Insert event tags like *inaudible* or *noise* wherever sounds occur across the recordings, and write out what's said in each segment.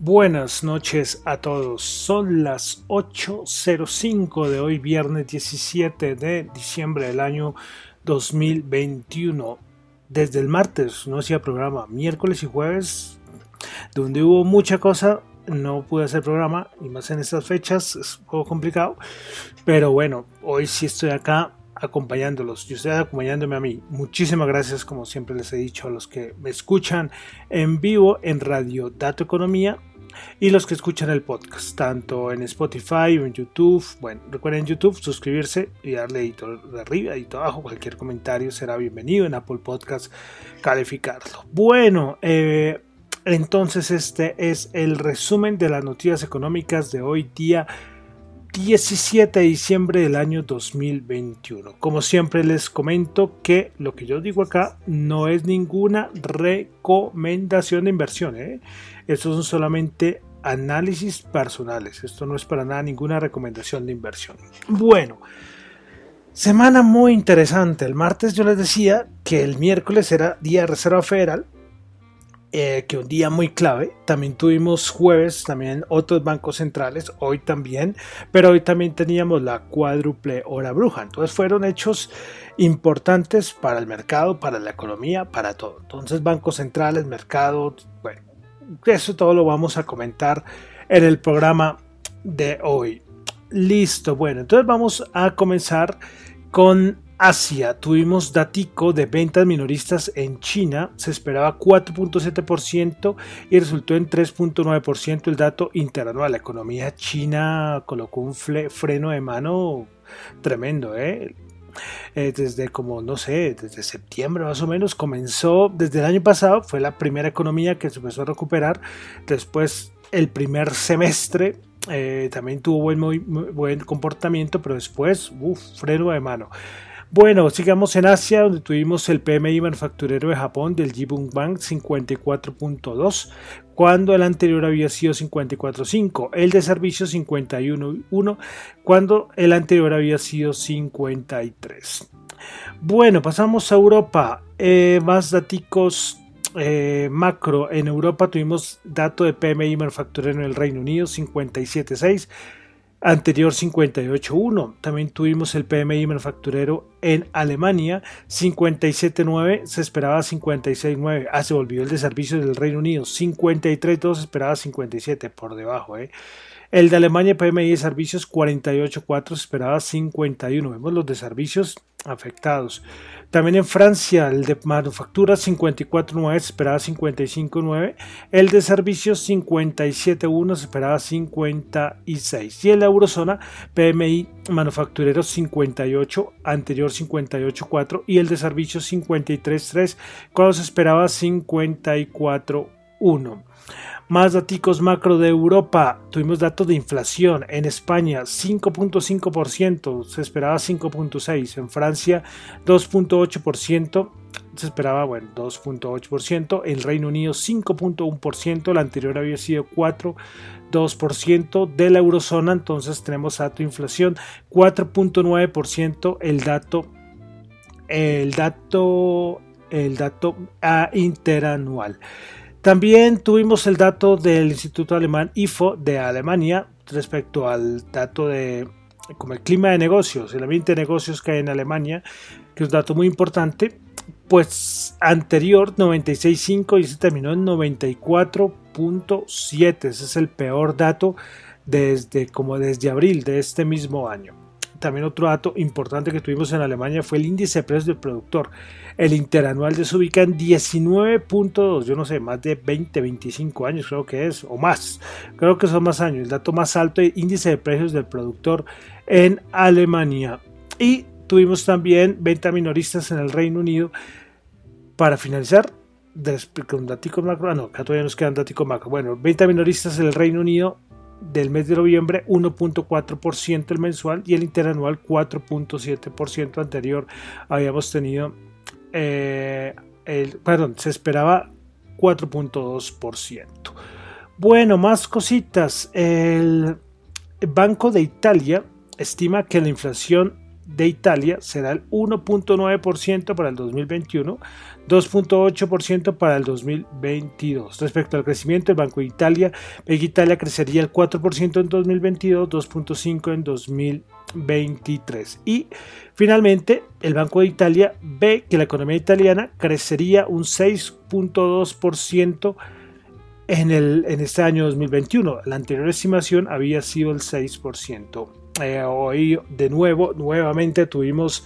Buenas noches a todos. Son las 8.05 de hoy, viernes 17 de diciembre del año 2021. Desde el martes no hacía programa, miércoles y jueves, donde hubo mucha cosa, no pude hacer programa, y más en estas fechas, es un poco complicado. Pero bueno, hoy sí estoy acá acompañándolos y ustedes acompañándome a mí. Muchísimas gracias, como siempre les he dicho, a los que me escuchan en vivo en Radio Dato Economía y los que escuchan el podcast, tanto en Spotify o en YouTube. Bueno, recuerden en YouTube suscribirse y darle editor de arriba, y abajo. Cualquier comentario será bienvenido en Apple Podcast, calificarlo. Bueno, eh, entonces este es el resumen de las noticias económicas de hoy día 17 de diciembre del año 2021. Como siempre les comento que lo que yo digo acá no es ninguna recomendación de inversión. ¿eh? Estos son solamente análisis personales. Esto no es para nada ninguna recomendación de inversión. Bueno, semana muy interesante. El martes yo les decía que el miércoles era día de Reserva Federal eh, que un día muy clave. También tuvimos jueves, también otros bancos centrales, hoy también, pero hoy también teníamos la cuádruple hora bruja. Entonces fueron hechos importantes para el mercado, para la economía, para todo. Entonces bancos centrales, mercado, bueno, eso todo lo vamos a comentar en el programa de hoy. Listo, bueno, entonces vamos a comenzar con Asia, tuvimos datico de ventas minoristas en China, se esperaba 4.7% y resultó en 3.9% el dato interanual. La economía china colocó un freno de mano tremendo, ¿eh? ¿eh? desde como, no sé, desde septiembre más o menos, comenzó, desde el año pasado, fue la primera economía que se empezó a recuperar, después el primer semestre eh, también tuvo buen, muy, buen comportamiento, pero después, freno de mano. Bueno, sigamos en Asia, donde tuvimos el PMI manufacturero de Japón del Jibun Bank 54.2, cuando el anterior había sido 54.5, el de servicios 51.1, cuando el anterior había sido 53. Bueno, pasamos a Europa, eh, más datos eh, macro. En Europa tuvimos dato de PMI manufacturero en el Reino Unido 57.6 anterior 58.1. También tuvimos el PMI manufacturero en Alemania 57.9, se esperaba 56.9. Ah, se volvió el de servicios del Reino Unido 53.2, se esperaba 57 por debajo. ¿eh? El de Alemania PMI de servicios 48.4, se esperaba 51. Vemos los de servicios afectados. También en Francia, el de manufactura 54.9 se esperaba 55.9, el de servicios 57.1 se esperaba 56 y en la eurozona PMI manufacturero 58, anterior 58.4 y el de servicios 53.3 cuando se esperaba 54.1. Más datos macro de Europa. Tuvimos datos de inflación. En España 5.5%, se esperaba 5.6%. En Francia 2.8%, se esperaba, bueno, 2.8%. En Reino Unido 5.1%, la anterior había sido 4.2% de la eurozona. Entonces tenemos dato de inflación 4.9%. El dato, el dato, el dato a interanual. También tuvimos el dato del Instituto Alemán IFO de Alemania, respecto al dato de como el clima de negocios, el ambiente de negocios que hay en Alemania, que es un dato muy importante, pues anterior 96.5 y se terminó en 94.7, ese es el peor dato desde como desde abril de este mismo año. También otro dato importante que tuvimos en Alemania fue el índice de precios del productor. El interanual se ubica en 19.2, yo no sé, más de 20, 25 años creo que es, o más. Creo que son más años. El dato más alto de índice de precios del productor en Alemania. Y tuvimos también venta minoristas en el Reino Unido. Para finalizar, con datos macro, ah, no, acá todavía nos quedan datos macro. Bueno, venta minoristas en el Reino Unido del mes de noviembre 1.4% el mensual y el interanual 4.7% anterior habíamos tenido eh, el, perdón, se esperaba 4.2%. Bueno, más cositas. El Banco de Italia estima que la inflación de Italia será el 1.9% para el 2021, 2.8% para el 2022. Respecto al crecimiento, el Banco de Italia, Italia crecería el 4% en 2022, 2.5% en 2023. Y finalmente, el Banco de Italia ve que la economía italiana crecería un 6.2% en, el, en este año 2021. La anterior estimación había sido el 6%. Eh, hoy de nuevo, nuevamente tuvimos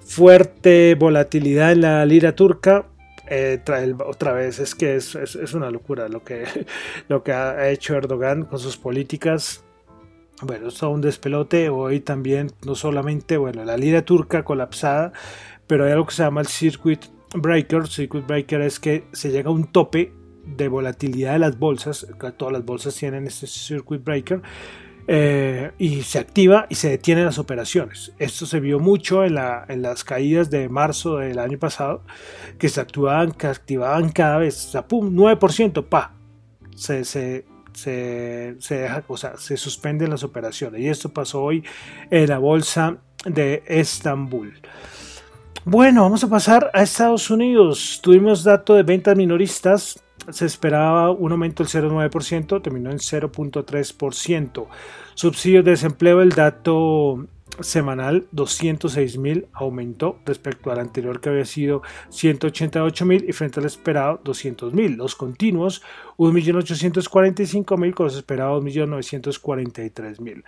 fuerte volatilidad en la lira turca. Eh, otra vez es que es, una locura lo que, *laughs* lo que ha hecho Erdogan con sus políticas. Bueno, es un despelote. Hoy también, no solamente, bueno, la lira turca colapsada, pero hay algo que se llama el circuit breaker. Circuit breaker es que se llega a un tope de volatilidad de las bolsas. Todas las bolsas tienen este circuit breaker eh, y se activa y se detienen las operaciones. Esto se vio mucho en, las caídas de marzo del año pasado, que se activaban, que activaban cada vez, o sea, pum, 9%, pa, se, se, se, deja, o sea, se suspenden las operaciones. Y esto pasó hoy en la bolsa de Estambul. Bueno, vamos a pasar a Estados Unidos. Tuvimos dato de ventas minoristas se esperaba un aumento del 0,9%, terminó en 0,3%. Subsidios de desempleo, el dato semanal 206 mil aumentó respecto al anterior que había sido 188 mil y frente al esperado 200 mil. Los continuos 1.845.000 mil con los esperados 1.943 mil.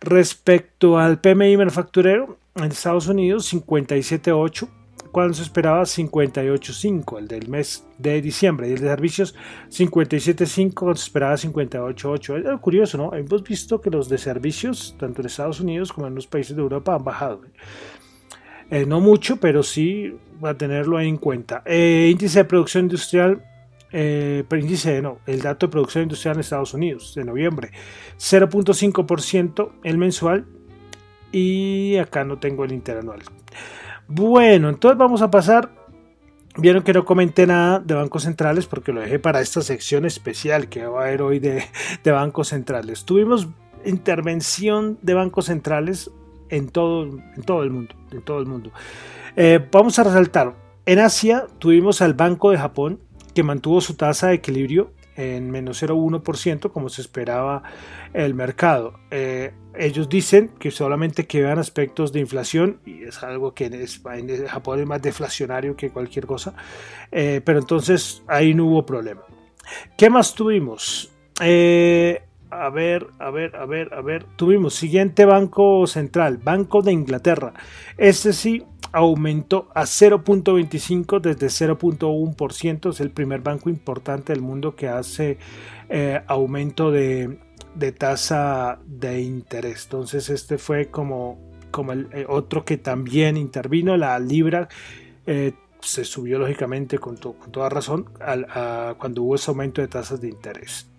Respecto al PMI manufacturero en Estados Unidos 57.8 cuando se esperaba 58.5, el del mes de diciembre, y el de servicios 57.5, cuando se esperaba 58.8. Es curioso, ¿no? Hemos visto que los de servicios, tanto en Estados Unidos como en los países de Europa, han bajado. Eh, no mucho, pero sí a tenerlo en cuenta. Eh, índice de producción industrial eh, índice no, el dato de producción industrial en Estados Unidos de noviembre, 0.5% el mensual y acá no tengo el interanual. Bueno, entonces vamos a pasar. Vieron que no comenté nada de bancos centrales porque lo dejé para esta sección especial que va a haber hoy de, bancos centrales. Tuvimos intervención de bancos centrales en todo, el mundo. En todo el mundo. Eh, vamos a resaltar. En Asia tuvimos al Banco de Japón que mantuvo su tasa de equilibrio en menos 0,1% como se esperaba el mercado. Eh, ellos dicen que solamente que vean aspectos de inflación y es algo que en, Japón es más deflacionario que cualquier cosa, eh, pero entonces ahí no hubo problema. ¿Qué más tuvimos? Eh, a ver, a ver, a ver, a ver. Tuvimos siguiente banco central, Banco de Inglaterra. Este sí aumentó a 0.25 desde 0.1%. Es el primer banco importante del mundo que hace eh, aumento de, tasa de interés. Entonces este fue como, como el, eh, otro que también intervino. La libra eh, se subió lógicamente con, con toda razón cuando hubo ese aumento de tasas de interés.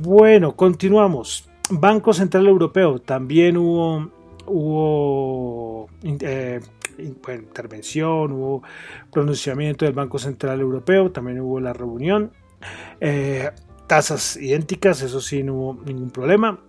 Bueno, continuamos. Banco Central Europeo también hubo hubo eh, intervención, hubo pronunciamiento del Banco Central Europeo, también hubo la reunión. Eh, tasas idénticas, eso sí, no hubo ningún problema.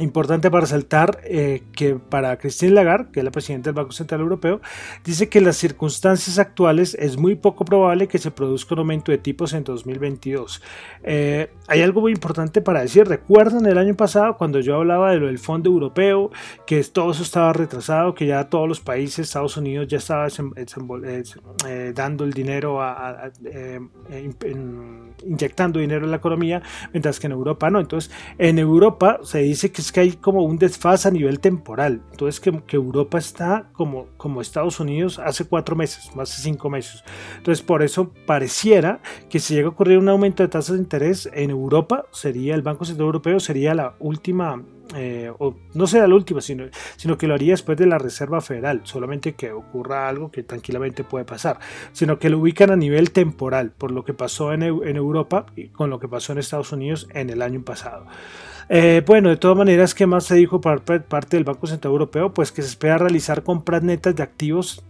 Importante para resaltar eh, que para Christine Lagarde, que es la presidenta del Banco Central Europeo, dice que las circunstancias actuales es muy poco probable que se produzca un aumento de tipos en 2022. Eh, hay algo muy importante para decir. Recuerdan el año pasado cuando yo hablaba de lo del Fondo Europeo, que todo eso estaba retrasado, que ya todos los países, Estados Unidos ya estaba eh, dando el dinero, inyectando dinero en la economía, mientras que en Europa no. Entonces, en Europa se dice que es que hay como un desfase a nivel temporal. Entonces que, que, Europa está como, como Estados Unidos hace cuatro meses, más de cinco meses. Entonces por eso pareciera que si llega a ocurrir un aumento de tasas de interés en Europa, sería el Banco Central Europeo, sería la última eh, o no será la última, sino, sino que lo haría después de la Reserva Federal, solamente que ocurra algo que tranquilamente puede pasar, sino que lo ubican a nivel temporal, por lo que pasó en, en Europa y con lo que pasó en Estados Unidos en el año pasado. Eh, bueno, de todas maneras, ¿qué más se dijo por parte del Banco Central Europeo? Pues que se espera realizar compras netas de activos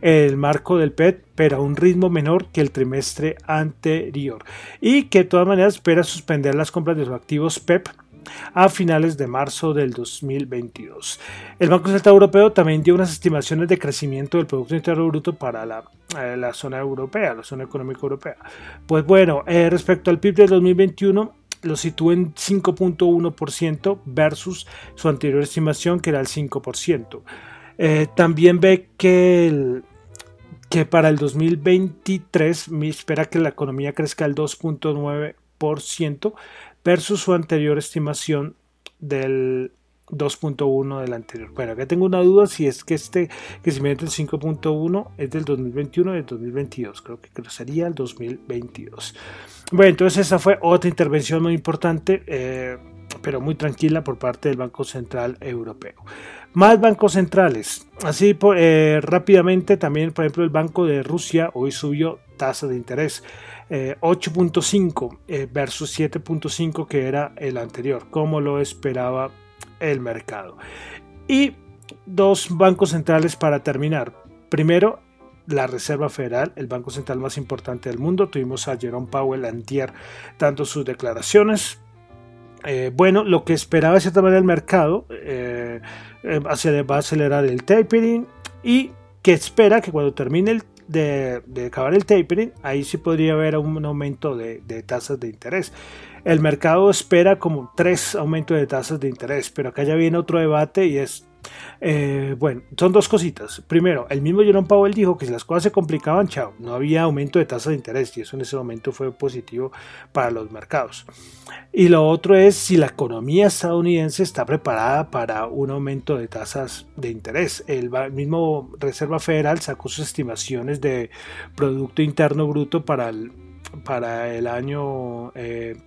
en el marco del PET, pero a un ritmo menor que el trimestre anterior. Y que de todas maneras espera suspender las compras de los activos PEP a finales de marzo del 2022. El Banco Central Europeo también dio unas estimaciones de crecimiento del Producto Interno Bruto para la, eh, la zona europea, la zona económica europea. Pues bueno, eh, respecto al PIB del 2021, lo sitúa en 5.1% versus su anterior estimación que era el 5%. Eh, también ve que, que para el 2023 me espera que la economía crezca al 2.9% versus su anterior estimación del 2.1 del anterior. Bueno, acá tengo una duda si es que este crecimiento del 5.1 es del 2021 o del 2022. Creo que sería el 2022. Bueno, entonces esa fue otra intervención muy importante, eh, pero muy tranquila por parte del Banco Central Europeo. Más bancos centrales. Así eh, rápidamente también, por ejemplo, el Banco de Rusia hoy subió tasa de interés. 8.5 eh, versus 7.5 que era el anterior, como lo esperaba el mercado. Y dos bancos centrales para terminar. Primero, la Reserva Federal, el banco central más importante del mundo. Tuvimos a Jerome Powell antier dando sus declaraciones. Eh, bueno, lo que esperaba de cierta manera el mercado eh, eh, va a acelerar el tapering y que espera que cuando termine el de, acabar el tapering, ahí sí podría haber un aumento de, tasas de interés. El mercado espera como tres aumentos de tasas de interés, pero acá ya viene otro debate y es eh, bueno, son dos cositas. Primero, el mismo Jerome Powell dijo que si las cosas se complicaban, chao, no había aumento de tasa de interés y eso en ese momento fue positivo para los mercados. Y lo otro es si la economía estadounidense está preparada para un aumento de tasas de interés. El mismo Reserva Federal sacó sus estimaciones de Producto Interno Bruto para el para el año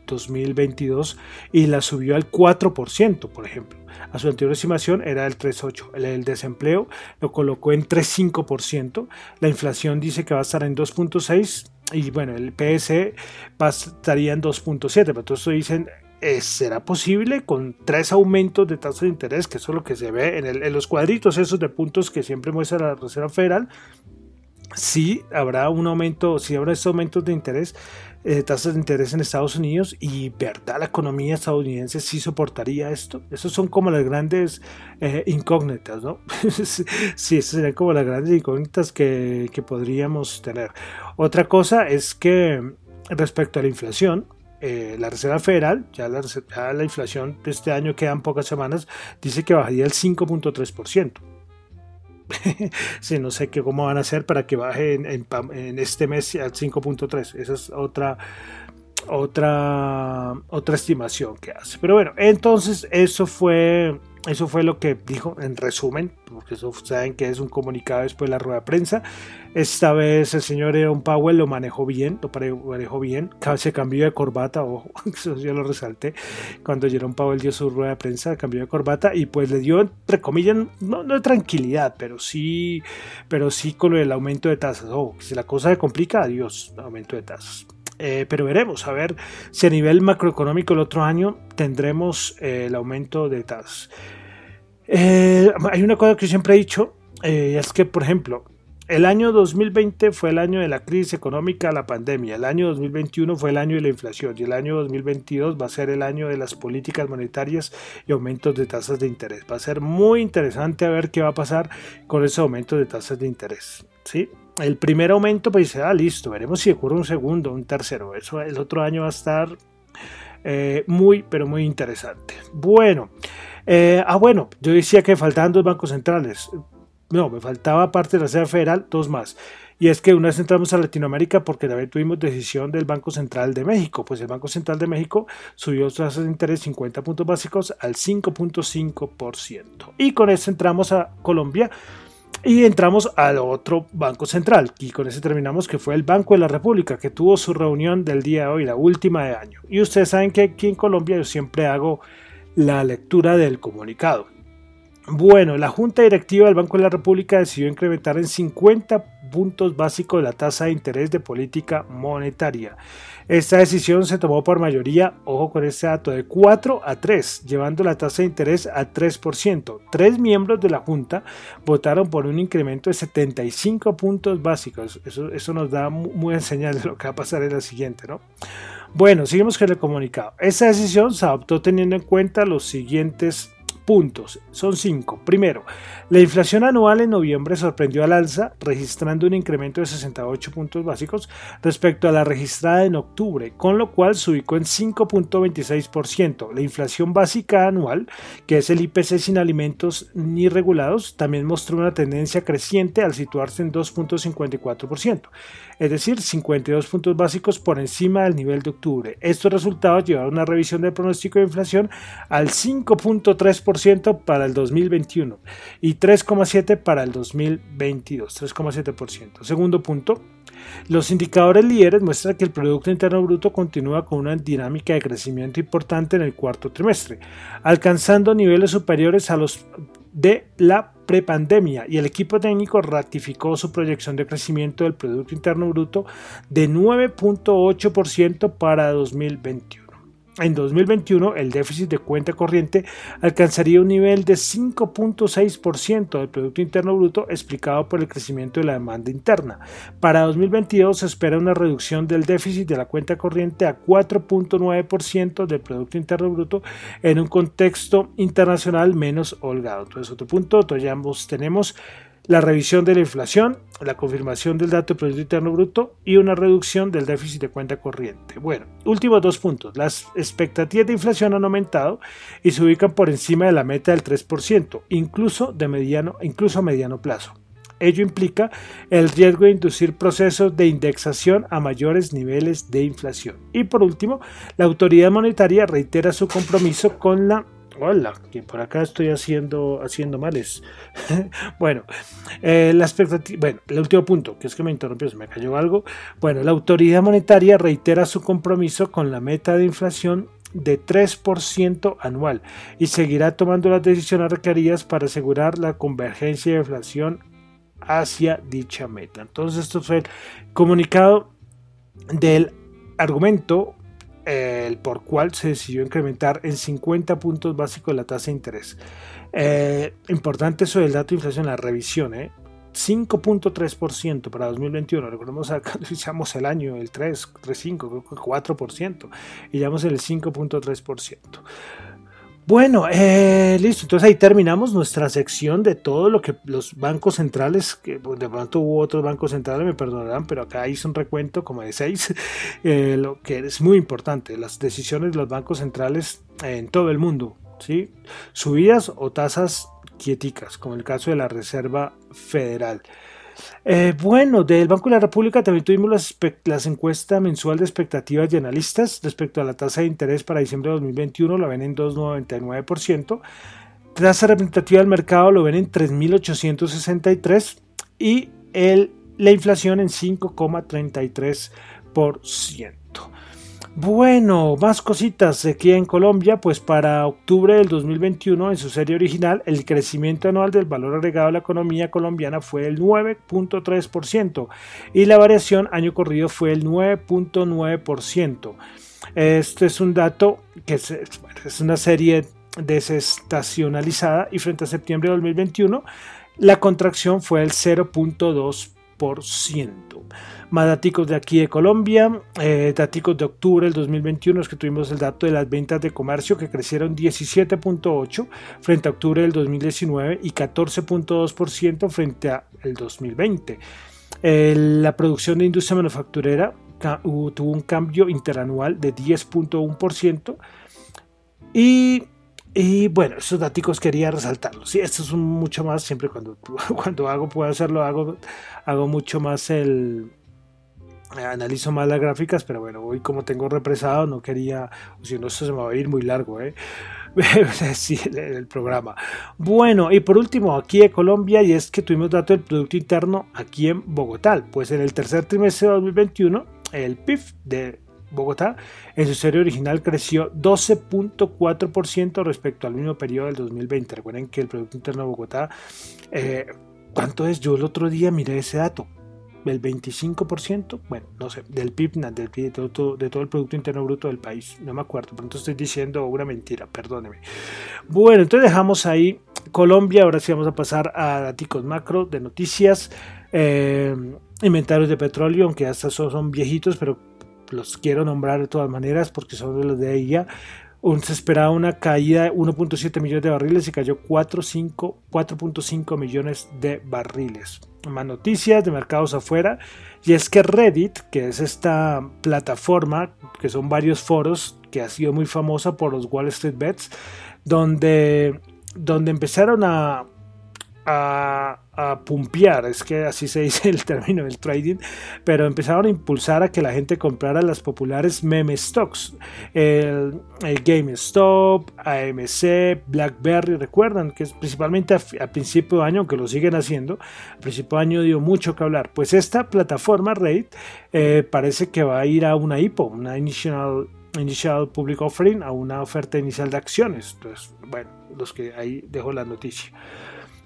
2022 eh, y la subió al 4%, por ejemplo. A su anterior estimación era el 3,8%. El, desempleo lo colocó en 3,5%. La inflación dice que va a estar en 2,6%. Y bueno, el PSE estaría en 2.7, pero entonces dicen, eh, ¿será posible con tres aumentos de tasa de interés? Que eso es lo que se ve en, en, los cuadritos esos de puntos que siempre muestra la Reserva Federal sí habrá un aumento, sí habrá estos aumentos de interés, eh, tasas de interés en Estados Unidos y verdad la economía estadounidense sí soportaría esto. Esas son como las grandes eh, incógnitas, ¿no? *laughs* sí, esas serían como las grandes incógnitas que, podríamos tener. Otra cosa es que respecto a la inflación, eh, la Reserva Federal, ya la, ya la inflación de este año quedan pocas semanas, dice que bajaría el 5.3%. *laughs* sí, no sé qué, cómo van a hacer para que baje en, este mes al 5.3. Esa es otra, otra, otra estimación que hace. Pero bueno, entonces eso fue eso fue lo que dijo en resumen, eso saben que es un comunicado después de la rueda de prensa. Esta vez el señor Aaron Powell lo manejó bien, lo manejó bien, se cambió de corbata, *laughs* ojo, eso yo lo resalté, cuando Jerome Powell dio su rueda de prensa, cambió de corbata y pues le dio, entre comillas, no, no tranquilidad, pero sí, pero sí con el aumento de tasas. Oh, si la cosa se complica, adiós, aumento de tasas. Eh, pero veremos a ver si a nivel macroeconómico el otro año tendremos eh, el aumento de tasas. Eh, hay una cosa que siempre he dicho, es que, por ejemplo, El año 2020 fue el año de la crisis económica, la pandemia. El año 2021 fue el año de la inflación y el año 2022 va a ser el año de las políticas monetarias y aumentos de tasas de interés. Va a ser muy interesante a ver qué va a pasar con ese aumento de tasas de interés. ¿sí? El primer aumento, pues dice, ah, listo, veremos si ocurre un segundo, un tercero. Eso el otro año va a estar eh, muy, pero muy interesante. Bueno, eh, ah, bueno, yo decía que faltaban dos bancos centrales no, me faltaba parte de la Reserva Federal, dos más. Y es que una vez entramos a Latinoamérica porque también tuvimos decisión del Banco Central de México. Pues el Banco Central de México subió sus tasas de interés 50 puntos básicos al 5.5%. Y con eso entramos a Colombia y entramos al otro Banco Central. Y con ese terminamos que fue el Banco de la República que tuvo su reunión del día de hoy, la última de año. Y ustedes saben que aquí en Colombia yo siempre hago la lectura del comunicado. Bueno, la Junta Directiva del Banco de la República decidió incrementar en 50 puntos básicos la tasa de interés de política monetaria. Esta decisión se tomó por mayoría, ojo con este dato, de 4 a 3, llevando la tasa de interés a 3%. Tres miembros de la Junta votaron por un incremento de 75 puntos básicos. Eso, nos da muy en señal de lo que va a pasar en la siguiente, ¿no? Bueno, seguimos con el comunicado. Esta decisión se adoptó teniendo en cuenta los siguientes puntos. Son cinco. Primero, la inflación anual en noviembre sorprendió al alza, registrando un incremento de 68 puntos básicos respecto a la registrada en octubre, con lo cual se ubicó en 5.26%. La inflación básica anual, que es el IPC sin alimentos ni regulados, también mostró una tendencia creciente al situarse en 2.54%, es decir, 52 puntos básicos por encima del nivel de octubre. Estos resultados llevaron a una revisión del pronóstico de inflación al 5.3% para el 2021 y 3,7% para el 2022. 3,7%. Segundo punto, los indicadores líderes muestran que el Producto Interno Bruto continúa con una dinámica de crecimiento importante en el cuarto trimestre, alcanzando niveles superiores a los de la prepandemia y el equipo técnico ratificó su proyección de crecimiento del Producto Interno Bruto de 9.8% para 2021. En 2021, el déficit de cuenta corriente alcanzaría un nivel de 5.6% del Producto Interno Bruto explicado por el crecimiento de la demanda interna. Para 2022 se espera una reducción del déficit de la cuenta corriente a 4.9% del Producto Interno Bruto en un contexto internacional menos holgado. Entonces, otro punto, ya ambos tenemos la revisión de la inflación, la confirmación del dato de Producto Interno Bruto y una reducción del déficit de cuenta corriente. Bueno, últimos dos puntos. Las expectativas de inflación han aumentado y se ubican por encima de la meta del 3%, incluso, de mediano, incluso a mediano plazo. Ello implica el riesgo de inducir procesos de indexación a mayores niveles de inflación. Y por último, la autoridad monetaria reitera su compromiso con la Hola, que por acá estoy haciendo, haciendo males. *laughs* bueno, eh, la expectativa, bueno, el último punto, que es que me interrumpió, se me cayó algo. Bueno, la autoridad monetaria reitera su compromiso con la meta de inflación de 3% anual y seguirá tomando las decisiones requeridas para asegurar la convergencia de inflación hacia dicha meta. Entonces, esto fue el comunicado del argumento el por cual se decidió incrementar en 50 puntos básicos la tasa de interés. Eh, importante eso del dato de inflación, la revisión, ¿eh? 5.3% para 2021. Recordemos acá *laughs* iniciamos el año, el 3, 3.5, 4%, y ya vamos en el 5.3%. Bueno, eh, listo. Entonces ahí terminamos nuestra sección de todo lo que los bancos centrales, que de pronto hubo otros bancos centrales, me perdonarán, pero acá hice un recuento como de seis, *laughs* eh, lo que es muy importante, las decisiones de los bancos centrales en todo el mundo, ¿sí? Subidas o tasas quieticas, como el caso de la Reserva Federal. Eh, bueno, del Banco de la República también tuvimos las, las, encuestas mensual de expectativas y analistas respecto a la tasa de interés para diciembre de 2021, la ven en 2,99%. Tasa representativa del mercado lo ven en 3.863 y el, la inflación en 5,33%. Bueno, más cositas aquí en Colombia, pues para octubre del 2021 en su serie original el crecimiento anual del valor agregado de la economía colombiana fue el 9.3% y la variación año corrido fue el 9.9%. Este es un dato que es, es una serie desestacionalizada y frente a septiembre de 2021 la contracción fue el 0.2%. Más datos de aquí de Colombia, eh, datos de octubre del 2021 es que tuvimos el dato de las ventas de comercio que crecieron 17.8 frente a octubre del 2019 y 14.2% frente al 2020. Eh, la producción de industria manufacturera tuvo un cambio interanual de 10.1% y y bueno, esos datos quería resaltarlos. Y esto es mucho más, siempre cuando, *laughs* cuando hago, puedo hacerlo, hago, hago mucho más el... Analizo más las gráficas, pero bueno, hoy como tengo represado, no quería, si no, esto se me va a ir muy largo, ¿eh? *laughs* sí, el, programa. Bueno, y por último, aquí de Colombia, y es que tuvimos datos del Producto Interno aquí en Bogotá. Pues en el tercer trimestre de 2021, el PIB de Bogotá, en su serie original creció 12.4% respecto al mismo periodo del 2020. Recuerden que el Producto Interno de Bogotá, eh, ¿cuánto es? Yo el otro día miré ese dato, el 25%, bueno, no sé, del PIB, del PIB de, todo, de todo el Producto Interno Bruto del país, no me acuerdo, pronto estoy diciendo una mentira, perdóneme. Bueno, entonces dejamos ahí Colombia, ahora sí vamos a pasar a datos macro de noticias. Eh, inventarios de petróleo, aunque hasta son viejitos, pero los quiero nombrar de todas maneras porque son de los de ella. Se esperaba una caída de 1.7 millones de barriles y cayó 4.5 millones de barriles. Más noticias de mercados afuera. Y es que Reddit, que es esta plataforma, que son varios foros, que ha sido muy famosa por los Wall Street Bets, donde, donde empezaron a, a, pumpear, es que así se dice el término del trading, pero empezaron a impulsar a que la gente comprara las populares meme stocks, el, GameStop, AMC, BlackBerry, recuerdan que es principalmente a, principio de año, aunque lo siguen haciendo, a principio de año dio mucho que hablar, pues esta plataforma Reddit eh, parece que va a ir a una IPO, una Initial Initial Public Offering, a una oferta inicial de acciones. Entonces, bueno, los que ahí dejo la noticia.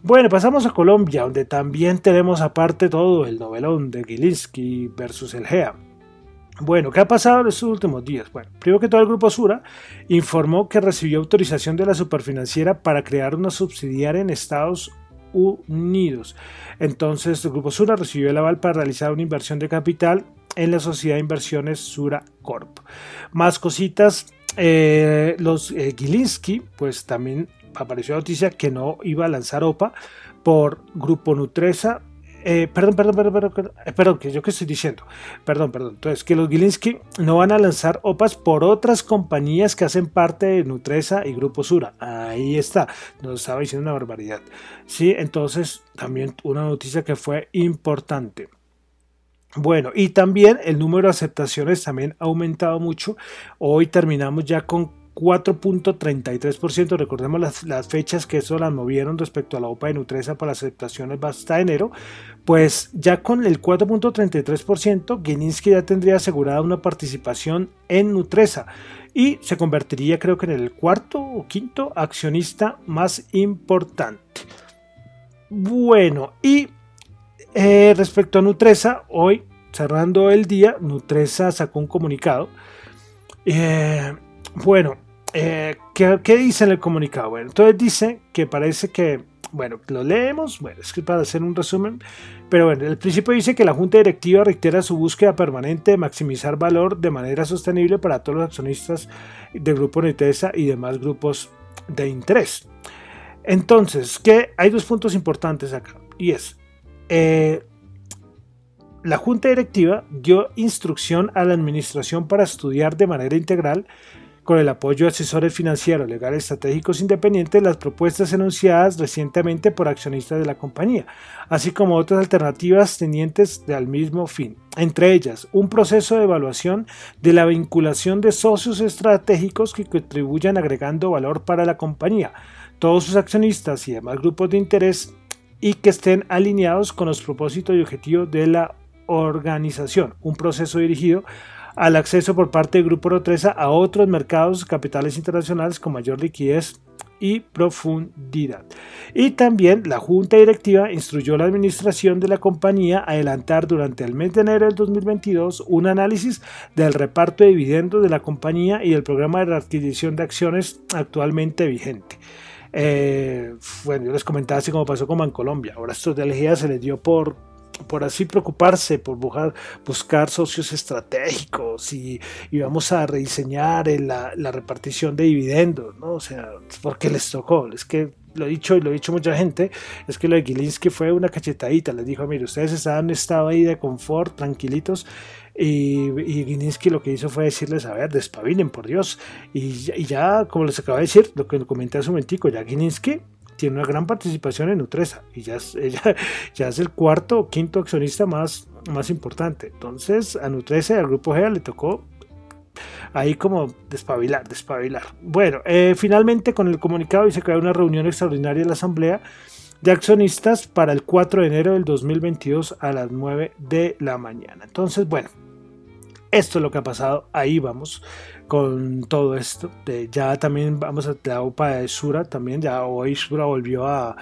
Bueno, pasamos a Colombia, donde también tenemos aparte todo el novelón de Gilinski versus el GEA. Bueno, ¿qué ha pasado en estos últimos días? Bueno, primero que todo el Grupo Sura informó que recibió autorización de la superfinanciera para crear una subsidiaria en Estados Unidos. Entonces, el Grupo Sura recibió el aval para realizar una inversión de capital en la sociedad de inversiones Sura Corp. Más cositas, eh, los eh, Gilinski, pues también apareció noticia que no iba a lanzar OPA por Grupo Nutresa. Eh, perdón, perdón, perdón, perdón, perdón, que yo que estoy diciendo, perdón, perdón, entonces que los Gilinski no van a lanzar OPAs por otras compañías que hacen parte de Nutresa y Grupo Sura, ahí está, nos estaba diciendo una barbaridad, sí, entonces también una noticia que fue importante. Bueno, y también el número de aceptaciones también ha aumentado mucho. Hoy terminamos ya con 4.33%. Recordemos las, fechas que eso las movieron respecto a la OPA de Nutresa para las aceptaciones hasta enero. Pues ya con el 4.33%, Gilinski ya tendría asegurada una participación en Nutresa y se convertiría creo que en el cuarto o quinto accionista más importante. Bueno, y eh, respecto a Nutresa, hoy cerrando el día, Nutresa sacó un comunicado. Eh, bueno, eh, ¿qué, dice en el comunicado? Bueno, entonces dice que parece que, bueno, lo leemos, bueno, es que para hacer un resumen, pero bueno, el principio dice que la Junta Directiva reitera su búsqueda permanente de maximizar valor de manera sostenible para todos los accionistas del Grupo Nitesa y demás grupos de interés. Entonces, que hay dos puntos importantes acá, y es, eh, la Junta Directiva dio instrucción a la Administración para estudiar de manera integral con el apoyo de asesores financieros, legales, estratégicos independientes, las propuestas enunciadas recientemente por accionistas de la compañía, así como otras alternativas tenientes al mismo fin. Entre ellas, un proceso de evaluación de la vinculación de socios estratégicos que contribuyan agregando valor para la compañía, todos sus accionistas y demás grupos de interés y que estén alineados con los propósitos y objetivos de la organización. Un proceso dirigido al acceso por parte del Grupo Rotresa a otros mercados capitales internacionales con mayor liquidez y profundidad. Y también la Junta Directiva instruyó a la administración de la compañía a adelantar durante el mes de enero del 2022 un análisis del reparto de dividendos de la compañía y el programa de adquisición de acciones actualmente vigente. Eh, bueno, yo les comentaba así como pasó como en Colombia. Ahora estos de se les dio por por así preocuparse, por buscar, socios estratégicos y, vamos a rediseñar la, la, repartición de dividendos, ¿no? O sea, porque les tocó, es que lo he dicho y lo he dicho mucha gente, es que lo de Gilinski fue una cachetadita, les dijo, mire, ustedes estaban estado ahí de confort, tranquilitos, y, y lo que hizo fue decirles, a ver, despabilen, por Dios, y, ya, como les acabo de decir, lo que comenté hace un momentico, ya Gilinski tiene una gran participación en Nutresa, y ya es, *laughs* ya es el cuarto o quinto accionista más, más importante, entonces a Nutresa y al Grupo GEA le tocó ahí como despabilar, despabilar. Bueno, eh, finalmente con el comunicado se creó una reunión extraordinaria de la Asamblea de accionistas para el 4 de enero del 2022 a las 9 de la mañana. Entonces, bueno, esto es lo que ha pasado. Ahí vamos con todo esto. ya también vamos a la OPA de Sura, también ya hoy Sura volvió a,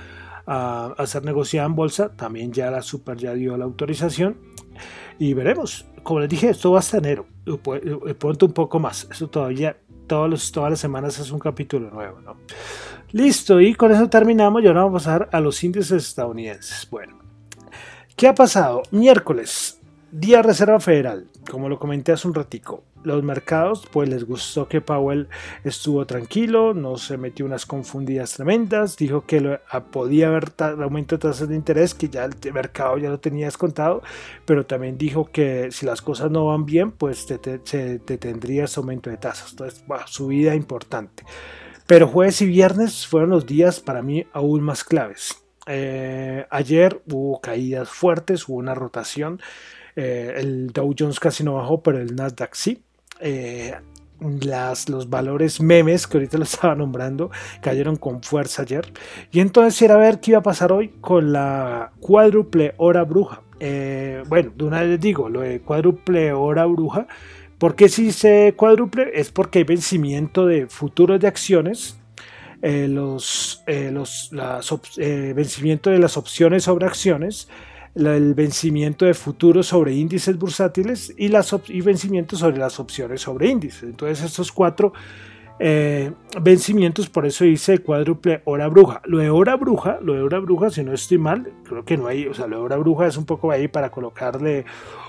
a, a ser negociada en bolsa, también ya la Super ya dio la autorización y veremos. Como les dije, esto va hasta enero. Pronto un poco más. Eso todavía, todos todas las semanas es un capítulo nuevo. ¿no? Listo, y con eso terminamos. Y ahora vamos a pasar a los índices estadounidenses. Bueno, ¿qué ha pasado? Miércoles, día Reserva Federal, como lo comenté hace un ratico los mercados pues les gustó que Powell estuvo tranquilo, no se metió unas confundidas tremendas, dijo que ah, podía haber aumento de tasas de interés, que ya el mercado ya lo tenía descontado, pero también dijo que si las cosas no van bien, pues se te, tendría ese aumento de tasas. Entonces, subida importante. Pero jueves y viernes fueron los días para mí aún más claves. Eh, ayer hubo caídas fuertes, hubo una rotación. Eh, el Dow Jones casi no bajó, pero el Nasdaq sí. Eh, las, los valores memes que ahorita lo *laughs* estaba nombrando cayeron con fuerza ayer. Y entonces era ver qué iba a pasar hoy con la cuádruple hora bruja. Eh, bueno, de una vez les digo, lo de cuádruple hora bruja. porque si se cuádruple? Es porque hay vencimiento de futuros de acciones. Los, los vencimiento de las opciones sobre acciones el vencimiento de futuros sobre índices bursátiles y, las y vencimientos sobre las opciones sobre índices. Entonces estos cuatro eh, vencimientos, por eso dice cuádruple hora bruja. Lo de hora bruja, lo de hora bruja, si no estoy mal, creo que no hay, o sea, lo de hora bruja es un poco ahí para colocarle,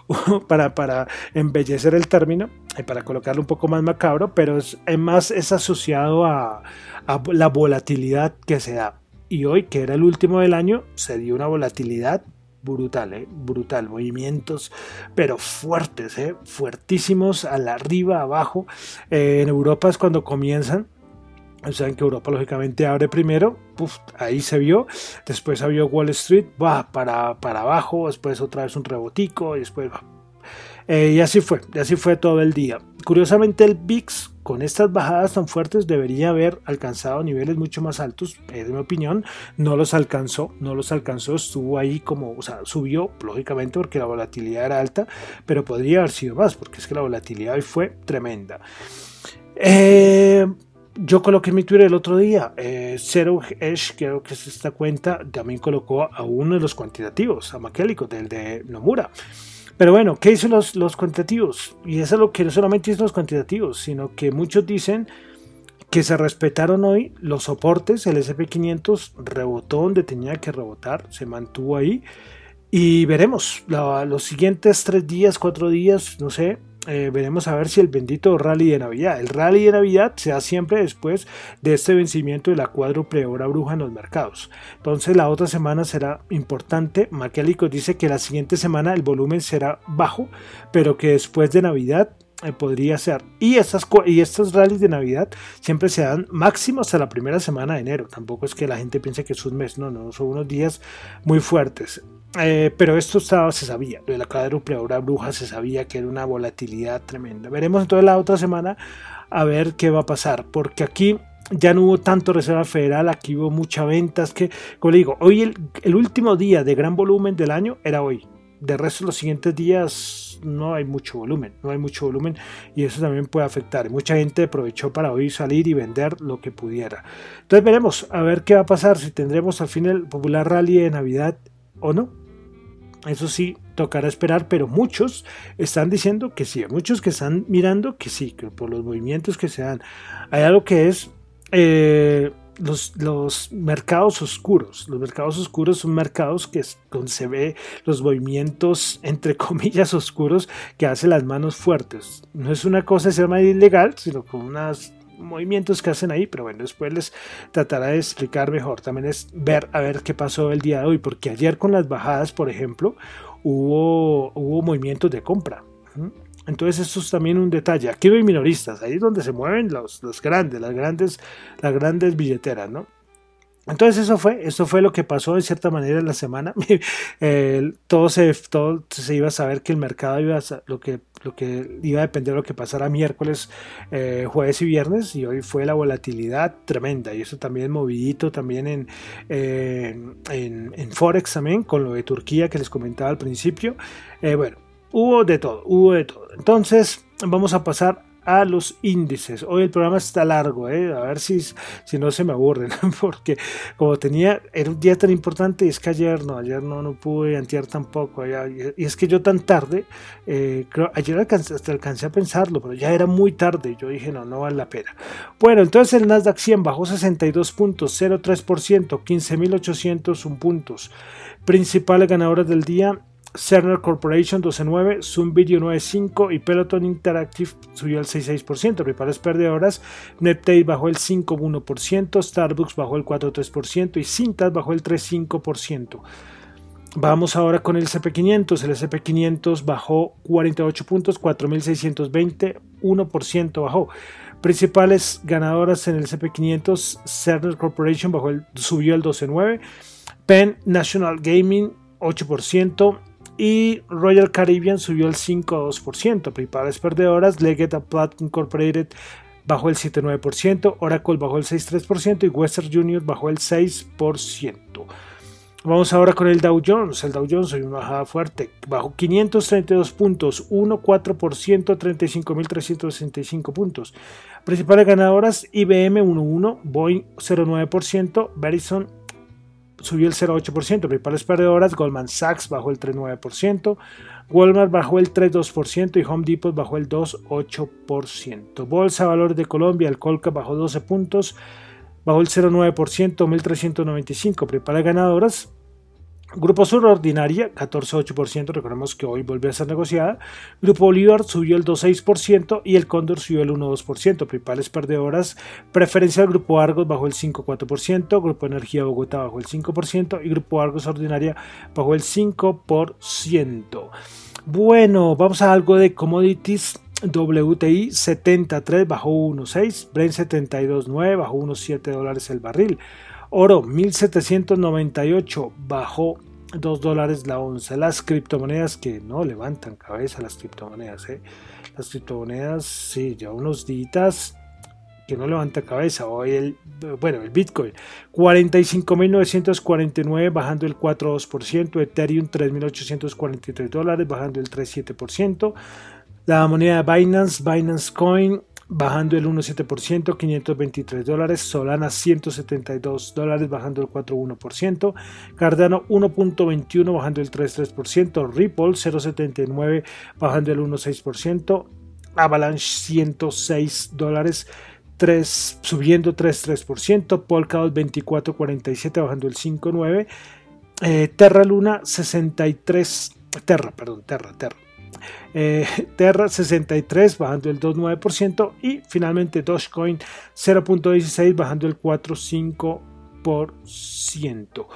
*laughs* para, para embellecer el término, y para colocarle un poco más macabro, pero es, más es asociado a, a la volatilidad que se da. Y hoy, que era el último del año, se dio una volatilidad brutal, ¿eh? brutal, movimientos, pero fuertes, ¿eh? fuertísimos, al arriba, abajo. Eh, en Europa es cuando comienzan. Saben que Europa lógicamente abre primero, ahí se vio, después vio Wall Street, va para, para abajo, después otra vez un rebotico, y después y así fue, y así fue todo el día. Curiosamente el VIX con estas bajadas tan fuertes debería haber alcanzado niveles mucho más altos, en mi opinión, no los alcanzó, no los alcanzó, estuvo ahí como, o sea, subió, lógicamente porque la volatilidad era alta, pero podría haber sido más, porque es que la volatilidad hoy fue tremenda. Eh, yo coloqué en mi Twitter el otro día, eh, Zero Edge, creo que es esta cuenta, también colocó a uno de los cuantitativos, a Maquélico, del de Nomura. Pero bueno, ¿qué dicen los, los cuantitativos? Y eso es lo que no solamente dicen los cuantitativos, sino que muchos dicen que se respetaron hoy los soportes, el SP500 rebotó donde tenía que rebotar, se mantuvo ahí. Y veremos los siguientes tres días, cuatro días, no sé, eh, veremos a ver si el bendito rally de Navidad. El rally de Navidad se da siempre después de este vencimiento de la cuádruple hora bruja en los mercados. Entonces la otra semana será importante. Maquialicos dice que la siguiente semana el volumen será bajo, pero que después de Navidad eh, podría ser. Y, estas, y estos rallies de Navidad siempre se dan máximo hasta la primera semana de enero. Tampoco es que la gente piense que es un mes, no, no, son unos días muy fuertes. Eh, pero esto se sabía, lo de la cuádruple hora bruja se sabía que era una volatilidad tremenda. Veremos entonces la otra semana a ver qué va a pasar, porque aquí ya no hubo tanto Reserva Federal, aquí hubo mucha ventas que, como le digo, hoy el, el, último día de gran volumen del año era hoy. De resto, los siguientes días no hay mucho volumen, no hay mucho volumen y eso también puede afectar. Mucha gente aprovechó para hoy salir y vender lo que pudiera. Entonces veremos a ver qué va a pasar, si tendremos al fin el popular rally de Navidad o no. Eso sí, tocará esperar, pero muchos están diciendo que sí, muchos que están mirando que sí, que por los movimientos que se dan. Hay algo que es, eh, los, los, mercados oscuros. Los mercados oscuros son mercados que donde se ve los movimientos, entre *laughs* comillas, oscuros que hacen las manos fuertes. No es una cosa de ser más ilegal, sino con unos movimientos que hacen ahí, pero bueno, después les tratará de explicar mejor. También es ver a ver qué pasó el día de hoy, porque ayer con las bajadas, por ejemplo, hubo, hubo movimientos de compra. Entonces esto es también un detalle. Aquí hay minoristas, ahí es donde se mueven los, los grandes, las grandes, las grandes billeteras, ¿no? Entonces eso fue, eso fue lo que pasó de cierta manera en la semana. *laughs* todo, se, se iba a saber que el mercado iba a, lo que, lo que iba a depender de lo que pasara miércoles, eh, jueves y viernes, y hoy fue la volatilidad tremenda, y eso también movidito también en, en, en, Forex también, con lo de Turquía que les comentaba al principio. Eh, bueno, Hubo de todo, hubo de todo. Entonces, vamos a pasar a los índices. Hoy el programa está largo, ¿eh? a ver si, si no se me aburren, *laughs* porque como tenía, era un día tan importante, y es que ayer no, ayer no, no pude, antier tampoco, y es que yo tan tarde, eh, creo, ayer hasta alcancé a pensarlo, pero ya era muy tarde, yo dije no, no vale la pena. Bueno, entonces el Nasdaq 100 bajó 62 puntos, 0,3%, 15.801 puntos. Principales ganadoras del día, Cerner Corporation 12.9, Zoom Video 9.5 y Peloton Interactive subió el 6.6%. Principales perdedoras, NetPay bajó el 5.1%, Starbucks bajó el 4.3% y Cintas bajó el 3.5%. Vamos ahora con el SP500. El SP500 bajó 48 puntos, 4.620, 1% bajó. Principales ganadoras en el SP500, Cerner Corporation bajó el, subió el 12.9, Penn National Gaming 8%, y Royal Caribbean subió el 5,2%. Principales perdedoras, Leggett Platt Incorporated bajó el 7,9%, Oracle bajó el 6,3% y Western Junior bajó el 6%. Vamos ahora con el Dow Jones. El Dow Jones hoy una bajada fuerte. Bajó 532 puntos, 1,4%, 35.365 puntos. Principales ganadoras, IBM 1,1, Boeing 0,9%, Verizon subió el 0,8%, principales perdedoras, Goldman Sachs bajó el 3,9%, Walmart bajó el 3,2% y Home Depot bajó el 2,8%. Bolsa Valores de Colombia, el Colca bajó 12 puntos, bajó el 0,9%, 1.395, principales ganadoras, Grupo Sur Ordinaria, 14,8%, recordemos que hoy volvió a ser negociada. Grupo Bolívar subió el 2,6% y el Cóndor subió el 1,2%. Principales perdedoras, preferencia del Grupo Argos bajó el 5,4%, Grupo Energía Bogotá bajó el 5% y Grupo Argos Ordinaria bajó el 5%. Bueno, vamos a algo de commodities. WTI 73 bajó 1,6, Brent 72,9 bajó 1,7 dólares el barril. Oro 1798 bajó 2 dólares la onza. Las criptomonedas que no levantan cabeza las criptomonedas. ¿eh? Las criptomonedas, sí, ya unos días que no levanta cabeza. Hoy el, bueno, el Bitcoin 45.949 bajando el 4,2%. Ethereum 3.843 dólares bajando el 3,7%. La moneda Binance, Binance Coin bajando el 1,7%, 523 dólares, Solana 172 dólares, bajando el 4,1%, Cardano 1,21 bajando el 3,3%, Ripple 0,79 bajando el 1,6%, Avalanche 106 dólares, 3, subiendo 3,3%, Polkadot 24,47 bajando el 5,9%, eh, Terra Luna 63, Terra, perdón, Terra, Terra eh, *laughs* Terra 63 bajando el 2,9% y finalmente Dogecoin 0.16 bajando el 4,5%.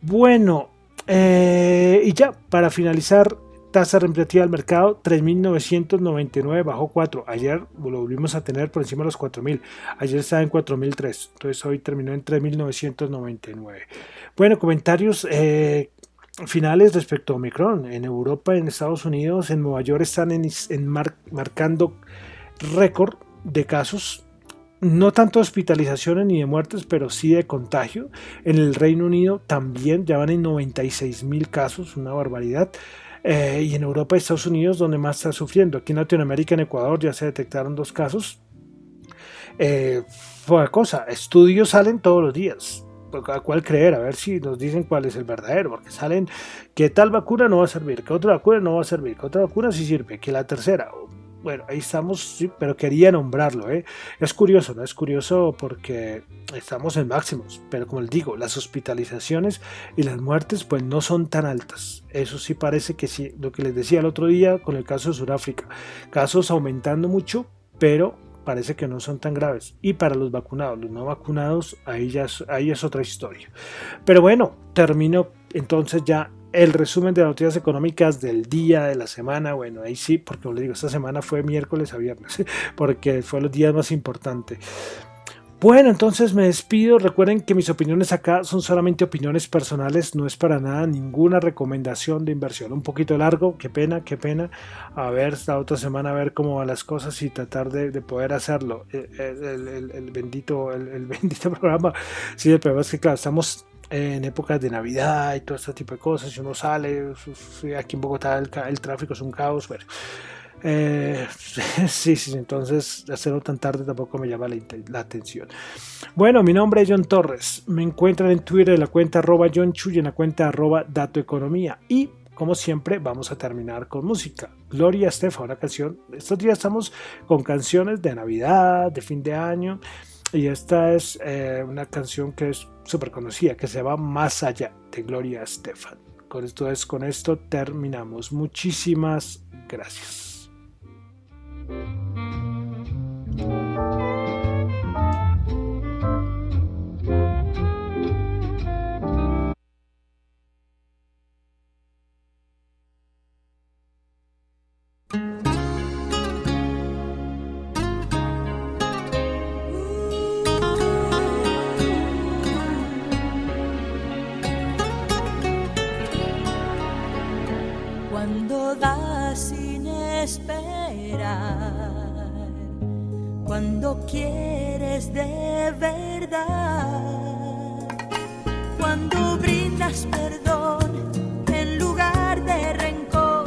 Bueno, eh, y ya para finalizar, tasa representativa del mercado 3.999 bajó 4. Ayer lo volvimos a tener por encima de los 4.000. Ayer estaba en 4.003. Entonces hoy terminó en 3.999. Bueno, comentarios. Eh, finales respecto a Omicron. En Europa, en Estados Unidos, en Nueva York están en, marcando récord de casos. No tanto de hospitalizaciones ni de muertes, pero sí de contagio. En el Reino Unido también ya van en 96 mil casos, una barbaridad. Eh, y en Europa y Estados Unidos, donde más está sufriendo. Aquí en Latinoamérica, en Ecuador, ya se detectaron dos casos. Eh, cosa, estudios salen todos los días a cuál creer, a ver si nos dicen cuál es el verdadero, porque salen que tal vacuna no va a servir, que otra vacuna no va a servir, que otra vacuna sí sirve, que la tercera. bueno, ahí estamos, pero quería nombrarlo. ¿eh? Es curioso, ¿no? Es curioso porque estamos en máximos, pero como les digo, las hospitalizaciones y las muertes pues no son tan altas. Eso sí parece que sí, lo que les decía el otro día con el caso de Sudáfrica, casos aumentando mucho, pero parece que no son tan graves. Y para los vacunados, los no vacunados, ahí ya ahí es otra historia. Pero bueno, termino entonces ya el resumen de las noticias económicas del día, de la semana, bueno, ahí sí, porque como digo, esta semana fue miércoles a viernes, *laughs* porque fue los días más importantes. Bueno, entonces me despido. Recuerden que mis opiniones acá son solamente opiniones personales, no es para nada ninguna recomendación de inversión. Un poquito largo, qué pena, qué pena. A ver, esta otra semana a ver cómo van las cosas y tratar de, poder hacerlo. Eh, eh, el, bendito, el, *laughs* bendito programa. Sí, el problema es que claro, estamos en épocas de Navidad y todo este tipo de cosas, si uno sale, aquí en Bogotá el, tráfico es un caos, bueno. Eh, *laughs* sí, sí, entonces hacerlo tan tarde tampoco me llama la, atención. Bueno, mi nombre es John Torres. Me encuentran en Twitter en la cuenta arroba John Chuy en la cuenta arroba Dato Economía. Y como siempre, vamos a terminar con música. Gloria Estefan, una canción. Estos días estamos con canciones de Navidad, de fin de año. Y esta es eh, una canción que es súper conocida, que se va Más allá de Gloria Estefan. Con esto, es, con esto terminamos. Muchísimas gracias. thank you cuando quieres de verdad, cuando brindas perdón en lugar de rencor,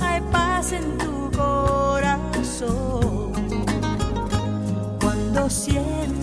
hay paz en tu corazón, cuando sientes